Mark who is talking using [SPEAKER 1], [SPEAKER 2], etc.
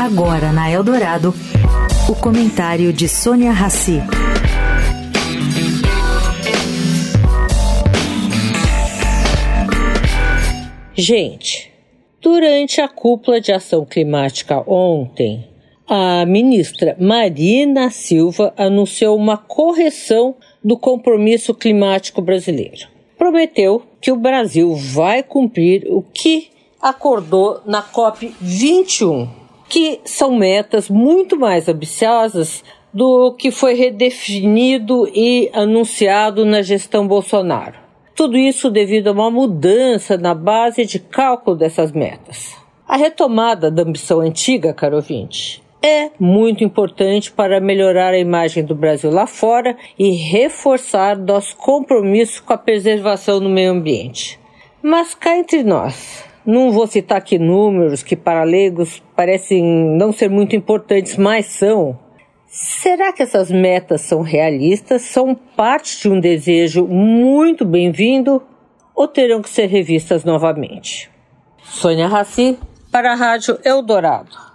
[SPEAKER 1] Agora na Eldorado, o comentário de Sônia Rassi.
[SPEAKER 2] Gente, durante a cúpula de ação climática ontem, a ministra Marina Silva anunciou uma correção do compromisso climático brasileiro. Prometeu que o Brasil vai cumprir o que acordou na COP 21, que são metas muito mais ambiciosas do que foi redefinido e anunciado na gestão Bolsonaro. Tudo isso devido a uma mudança na base de cálculo dessas metas. A retomada da ambição antiga, caro ouvinte, é muito importante para melhorar a imagem do Brasil lá fora e reforçar nosso compromisso com a preservação do meio ambiente. Mas cá entre nós, não vou citar aqui números que para leigos parecem não ser muito importantes, mas são. Será que essas metas são realistas, são parte de um desejo muito bem-vindo ou terão que ser revistas novamente? Sônia Raci, para a Rádio Eldorado.